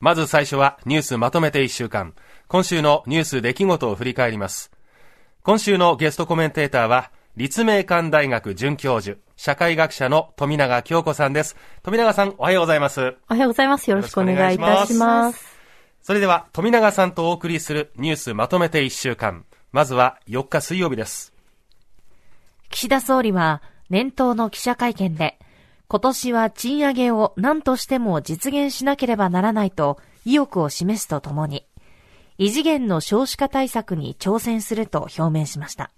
まず最初はニュースまとめて1週間。今週のニュース出来事を振り返ります。今週のゲストコメンテーターは、立命館大学准教授、社会学者の富永京子さんです。富永さん、おはようございます。おはようございます。よろしくお願いいたします。それでは、富永さんとお送りするニュースまとめて1週間。まずは4日水曜日です。岸田総理は、年頭の記者会見で、今年は賃上げを何としても実現しなければならないと意欲を示すとともに、異次元の少子化対策に挑戦すると表明しました。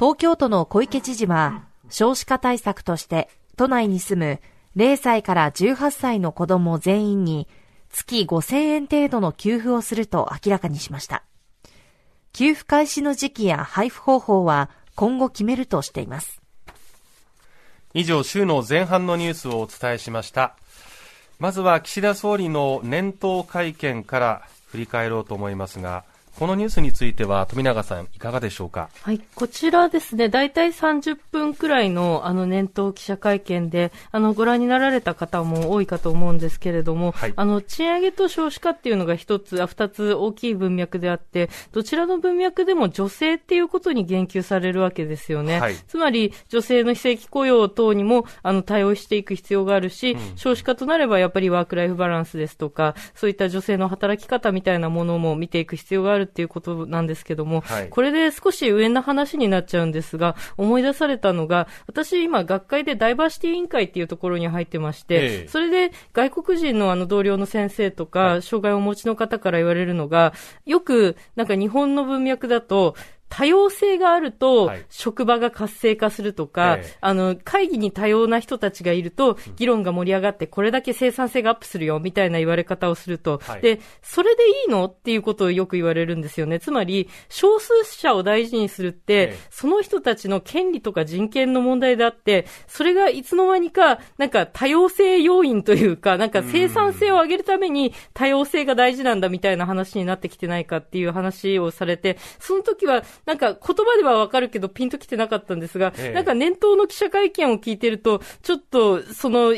東京都の小池知事は、少子化対策として都内に住む0歳から18歳の子供全員に月5000円程度の給付をすると明らかにしました。給付開始の時期や配布方法は今後決めるとしています。以上、週の前半のニュースをお伝えしました。まずは岸田総理の年頭会見から振り返ろうと思いますが、このニュースについては富永さんいかがでしょうか？はい、こちらですね、大体30分くらいのあの年頭記者会見で、あのご覧になられた方も多いかと思うんですけれども、はい、あの賃上げと少子化っていうのが一つ、あ二つ大きい文脈であって、どちらの文脈でも女性っていうことに言及されるわけですよね。はい、つまり女性の非正規雇用等にもあの対応していく必要があるし、うん、少子化となればやっぱりワークライフバランスですとか、そういった女性の働き方みたいなものも見ていく必要があるっていうことなんですけども、はい、これで少し上な話になっちゃうんですが、思い出されたのが、私今学会でダイバーシティ委員会っていうところに入ってまして、え。それで外国人のあの同僚の先生とか、はい、障害をお持ちの方から言われるのが、よくなんか日本の文脈だと、多様性があると、職場が活性化するとか、はい、あの、会議に多様な人たちがいると、議論が盛り上がって、これだけ生産性がアップするよ、みたいな言われ方をすると、はい、で、それでいいのっていうことをよく言われるんですよね。つまり、少数者を大事にするって、その人たちの権利とか人権の問題であって、それがいつの間にか、なんか多様性要因というか、なんか生産性を上げるために多様性が大事なんだみたいな話になってきてないかっていう話をされて、その時は、なんか言葉ではわかるけどピンときてなかったんですが、ええ、なんか年頭の記者会見を聞いてると、ちょっと、その、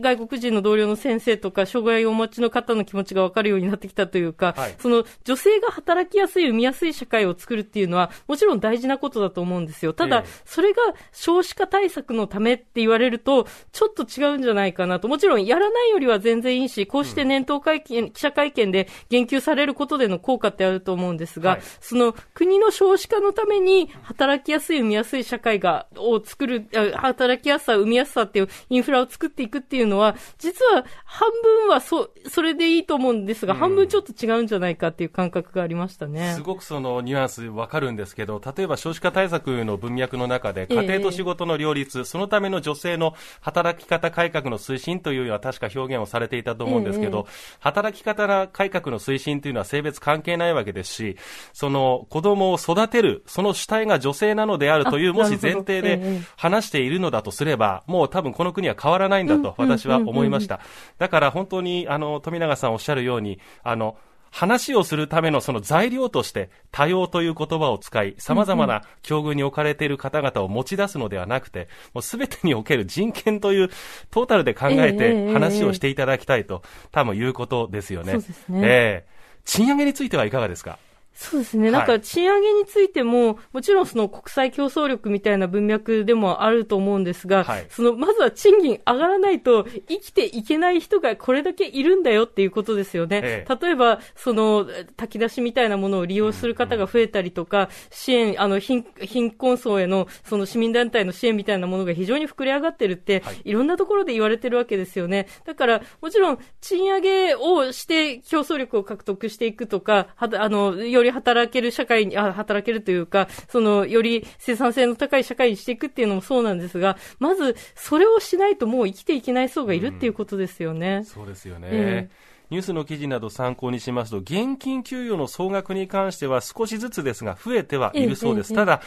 外国人の同僚の先生とか、障害をお持ちの方の気持ちがわかるようになってきたというか、はい、その、女性が働きやすい、産みやすい社会を作るっていうのは、もちろん大事なことだと思うんですよ。ただ、え、それが少子化対策のためって言われると、ちょっと違うんじゃないかなと。もちろん、やらないよりは全然いいし、こうして年頭会見、うん、記者会見で言及されることでの効果ってあると思うんですが、はい、その、国の少子化のために働きやすい、生みやすい社会が、を作る、働きやすさ、生みやすさっていうインフラを作っていくっていうのは、実は半分はそ、それでいいと思うんですが、うん、半分ちょっと違うんじゃないかっていう感覚がありましたね。すごくそのニュアンスわかるんですけど、例えば少子化対策の文脈の中で、家庭と仕事の両立、えー、そのための女性の働き方改革の推進というような確か表現をされていたと思うんですけど、えー、働き方改革の推進というのは性別関係ないわけですし、その子供を育てる、その主体が女性なのであるという、もし前提で話しているのだとすれば、もう多分この国は変わらないんだと私は思いました。だから本当に、あの、富永さんおっしゃるように、あの、話をするためのその材料として多様という言葉を使い、様々な境遇に置かれている方々を持ち出すのではなくて、もうすべてにおける人権というトータルで考えて話をしていただきたいと、多分言うことですよね。そうですね。えー、賃上げについてはいかがですか？そうですね。なんか、賃上げについても、もちろんその国際競争力みたいな文脈でもあると思うんですが、はい、その、まずは賃金上がらないと生きていけない人がこれだけいるんだよっていうことですよね。ええ、例えば、その、炊き出しみたいなものを利用する方が増えたりとか、支援、あの、貧、貧困層への、その市民団体の支援みたいなものが非常に膨れ上がってるって、はい、いろんなところで言われてるわけですよね。だから、もちろん、賃上げをして競争力を獲得していくとか、は、あの、より働ける社会に、あ、働けるというか、その、より生産性の高い社会にしていくっていうのもそうなんですが、まず、それをしないともう生きていけない層がいるっていうことですよね。うん、そうですよね。えーニュースの記事など参考にしますと、現金給与の総額に関しては少しずつですが増えてはいるそうです。ただ、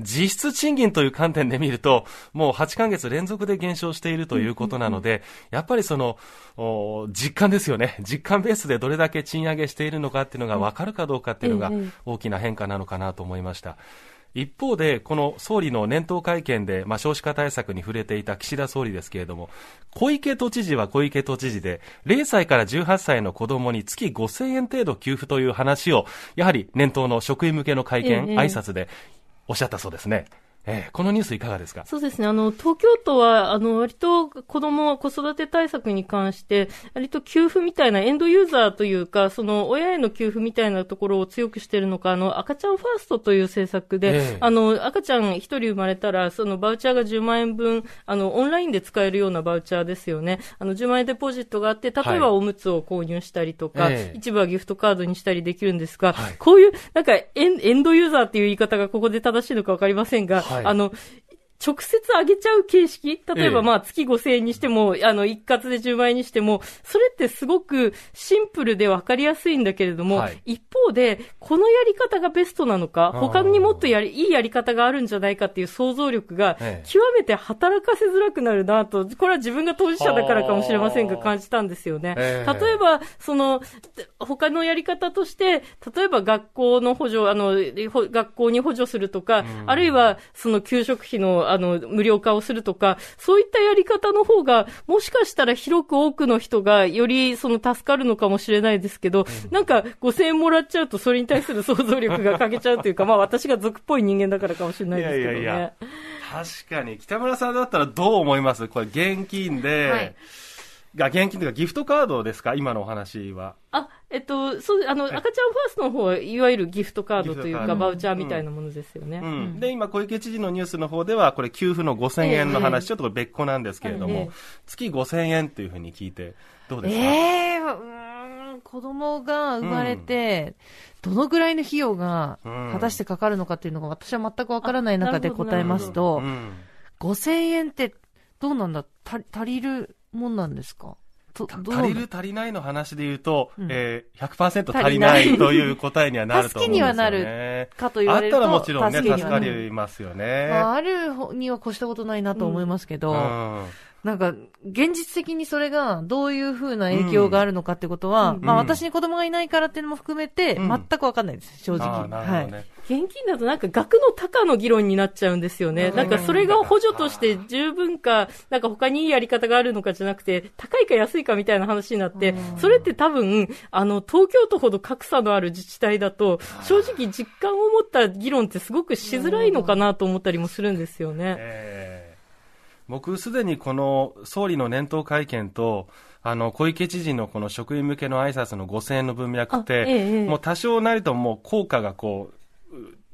実質賃金という観点で見ると、もう8ヶ月連続で減少しているということなので、やっぱりその、実感ですよね。実感ベースでどれだけ賃上げしているのかっていうのが分かるかどうかっていうのが大きな変化なのかなと思いました。一方で、この総理の年頭会見で、まあ、少子化対策に触れていた岸田総理ですけれども、小池都知事は小池都知事で、0歳から18歳の子供に月5000円程度給付という話を、やはり年頭の職員向けの会見、ええ、挨拶でおっしゃったそうですね。えー、このニュースいかがですか？そうですね。あの、東京都は、あの、割と子供、子育て対策に関して、割と給付みたいなエンドユーザーというか、その、親への給付みたいなところを強くしているのか、あの、赤ちゃんファーストという政策で、えー、あの、赤ちゃん一人生まれたら、そのバウチャーが10万円分、あの、オンラインで使えるようなバウチャーですよね。あの、10万円デポジットがあって、例えばおむつを購入したりとか、はい、一部はギフトカードにしたりできるんですが、はい、こういう、なんかエン、エンドユーザーっていう言い方がここで正しいのかわかりませんが、はい、あの、直接上げちゃう形式？例えばまあ月5000円にしても、ええ、あの、一括で10万円にしても、それってすごくシンプルで分かりやすいんだけれども、はい、一方で、このやり方がベストなのか、他にもっとやり、いいやり方があるんじゃないかっていう想像力が、極めて働かせづらくなるなと、これは自分が当事者だからかもしれませんが感じたんですよね。え、例えば、その、他のやり方として、例えば学校の補助、あの、学校に補助するとか、うん、あるいはその給食費のあの、無料化をするとか、そういったやり方の方が、もしかしたら広く多くの人がよりその助かるのかもしれないですけど、なんか5000円もらっちゃうとそれに対する想像力が欠けちゃうというか、まあ私が俗っぽい人間だからかもしれないですけどね。いやいやいや確かに。北村さんだったらどう思います？これ現金で、はいが現金というかギフトカードですか？今のお話は。あ、えっと、そう、あの、赤ちゃんファーストの方は、いわゆるギフトカードというか、バウチャーみたいなものですよね。うん。うん、で、今、小池知事のニュースの方では、これ、給付の5000円の話、えー、ちょっと別個なんですけれども、えー、月5000円っていうふうに聞いて、どうですか？ええー、うん、子供が生まれて、どのぐらいの費用が果たしてかかるのかっていうのが、私は全くわからない中で答えますと、5000円ってどうなんだ？足りるもんなんですか？足りる足りないの話で言うと、うん。えー、100%足りない。という答えにはなると思うんですよ、ね、助けにはなるかと言われると。あったらもちろんね、助かりますよね。まあ、あるには越したことないなと思いますけど、うんうんなんか、現実的にそれがどういうふうな影響があるのかってことは、うん、まあ私に子供がいないからっていうのも含めて、全くわかんないです、正直。ね、はい。現金だとなんか額の高の議論になっちゃうんですよね。なんかそれが補助として十分か、なんか他にいいやり方があるのかじゃなくて、高いか安いかみたいな話になって、それって多分、あの、東京都ほど格差のある自治体だと、正直実感を持った議論ってすごくしづらいのかなと思ったりもするんですよね。えー僕、すでにこの総理の年頭会見と、あの、小池知事のこの職員向けの挨拶の5000円の文脈って、ええ、もう多少なりとも効果がこう、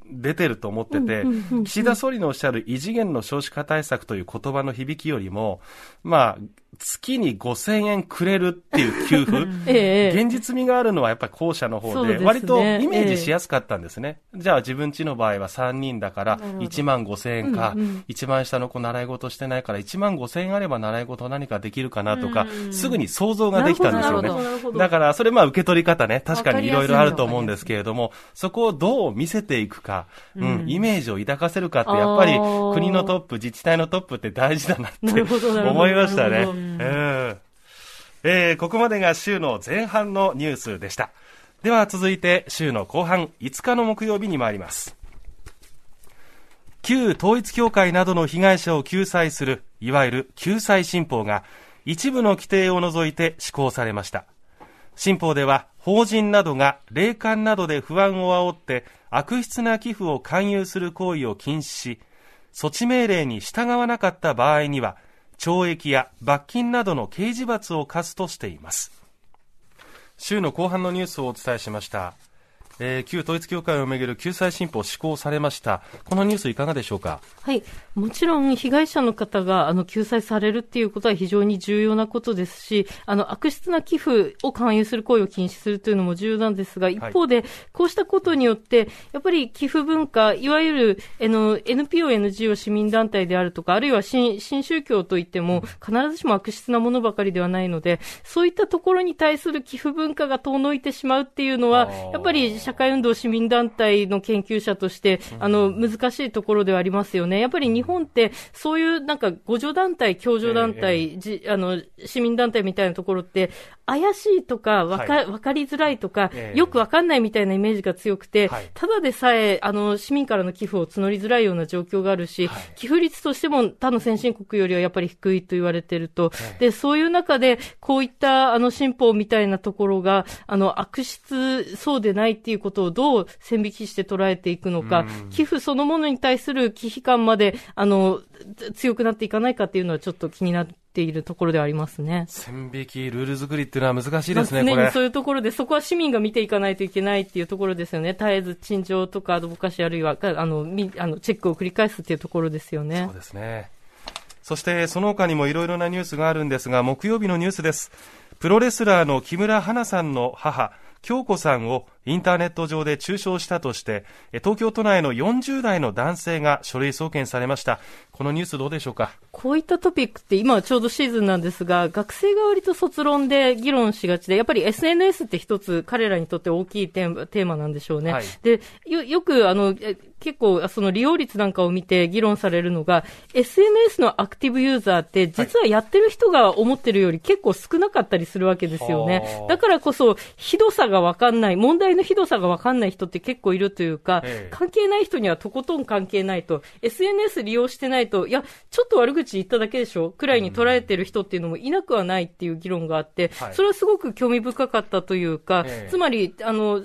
出てると思ってて、岸田総理のおっしゃる異次元の少子化対策という言葉の響きよりも、まあ、月に5000円くれるっていう給付、ええ、現実味があるのはやっぱり後者の方で、割とイメージしやすかったんですね。え、じゃあ自分ちの場合は3人だから1万5000円か、うんうん、一番下の子習い事してないから1万5000円あれば習い事何かできるかなとか、すぐに想像ができたんですよね。だからそれまあ受け取り方ね、確かにいろいろあると思うんですけれども、そこをどう見せていくか、うん、イメージを抱かせるかって、やっぱり国のトップ、自治体のトップって大事だなって思いましたね。えー、ここまでが週の前半のニュースでした。では続いて週の後半5日の木曜日に参ります。旧統一教会などの被害者を救済する、いわゆる救済新法が一部の規定を除いて施行されました。新法では法人などが霊感などで不安を煽って悪質な寄付を勧誘する行為を禁止し、措置命令に従わなかった場合には、懲役や罰金などの刑事罰を科すとしています。週の後半のニュースをお伝えしました。えー、旧統一教会をめぐる救済新法施行されました。このニュースいかがでしょうか？はい。もちろん被害者の方があの救済されるっていうことは非常に重要なことですし、あの悪質な寄付を勧誘する行為を禁止するというのも重要なんですが、一方で、こうしたことによって、やっぱり寄付文化、いわゆるあの NPO、NGO 市民団体であるとか、あるいは新新宗教といっても、必ずしも悪質なものばかりではないので、そういったところに対する寄付文化が遠のいてしまうっていうのは、やっぱり社会運動市民団体の研究者として、あの、難しいところではありますよね。やっぱり日本って、そういうなんか、互助団体、共助団体、えー、じあの、市民団体みたいなところって、怪しいとか、わか、はい、わかりづらいとか、えー、よくわかんないみたいなイメージが強くて、はい、ただでさえ、あの、市民からの寄付を募りづらいような状況があるし、はい、寄付率としても他の先進国よりはやっぱり低いと言われてると、で、そういう中で、こういった、あの、新法みたいなところが、あの、悪質そうでないっていうことをどう線引きして捉えていくのか、寄付そのものに対する危機感まで、あの、強くなっていかないかっていうのはちょっと気になっているところではありますね。線引き、ルール作りっていうのは難しいですね、常にそういうところで、そこは市民が見ていかないといけないっていうところですよね。絶えず陳情とかアドボカシーあるいは、あの、みあのチェックを繰り返すっていうところですよね。そうですね。そしてその他にもいろいろなニュースがあるんですが、木曜日のニュースです。プロレスラーの木村花さんの母、京子さんをインターネット上で中傷したとして、東京都内の40代の男性が書類送検されました。このニュースどうでしょうか？こういったトピックって今はちょうどシーズンなんですが、学生が割と卒論で議論しがちで、やっぱり SNS って一つ彼らにとって大きいテーマなんでしょうね。はい、で、よ、よくあの、結構その利用率なんかを見て議論されるのが、SNS のアクティブユーザーって実はやってる人が思ってるより結構少なかったりするわけですよね。はい、だからこそ、ひどさがわかんない、問題のひどさがわかんない人って結構いるというか、関係ない人にはとことん関係ないと、SNS 利用してないと、いや、ちょっと悪口言っただけでしょ？くらいに捉えてる人っていうのもいなくはないっていう議論があって、それはすごく興味深かったというか、つまり、あの、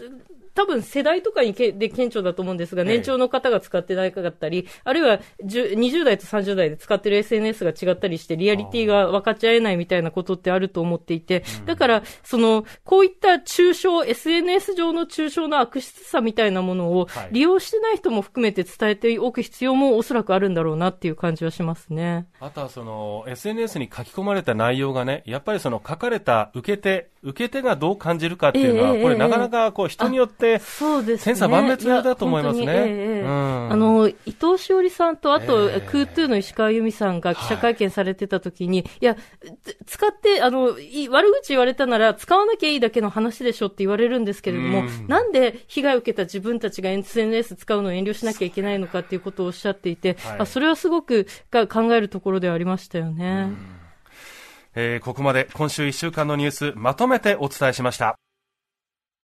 多分世代とかにけで顕著だと思うんですが、年長の方が使ってなかったり、あるいは20代と30代で使ってる SNS が違ったりして、リアリティが分かち合えないみたいなことってあると思っていて、だから、その、こういった中傷、SNS 上の中傷の悪質さみたいなものを利用してない人も含めて伝えておく必要もおそらくあるんだろうなっていう感じはしますね。あとはその、SNS に書き込まれた内容がね、やっぱりその書かれた受け手、受け手がどう感じるかっていうのは、これなかなかこう人によってそうです、ね、千差万別だと思いますね。えーうん、あの、伊藤詩織さんと、あと、えー、クートゥーの石川由美さんが記者会見されてた時に、はい、いや、使って、あの、悪口言われたなら使わなきゃいいだけの話でしょって言われるんですけれども、ん。なんで被害を受けた自分たちが SNS 使うのを遠慮しなきゃいけないのかっていうことをおっしゃっていて、はい、あそれはすごく考えるところではありましたよね。えー、ここまで今週1週間のニュースまとめてお伝えしました。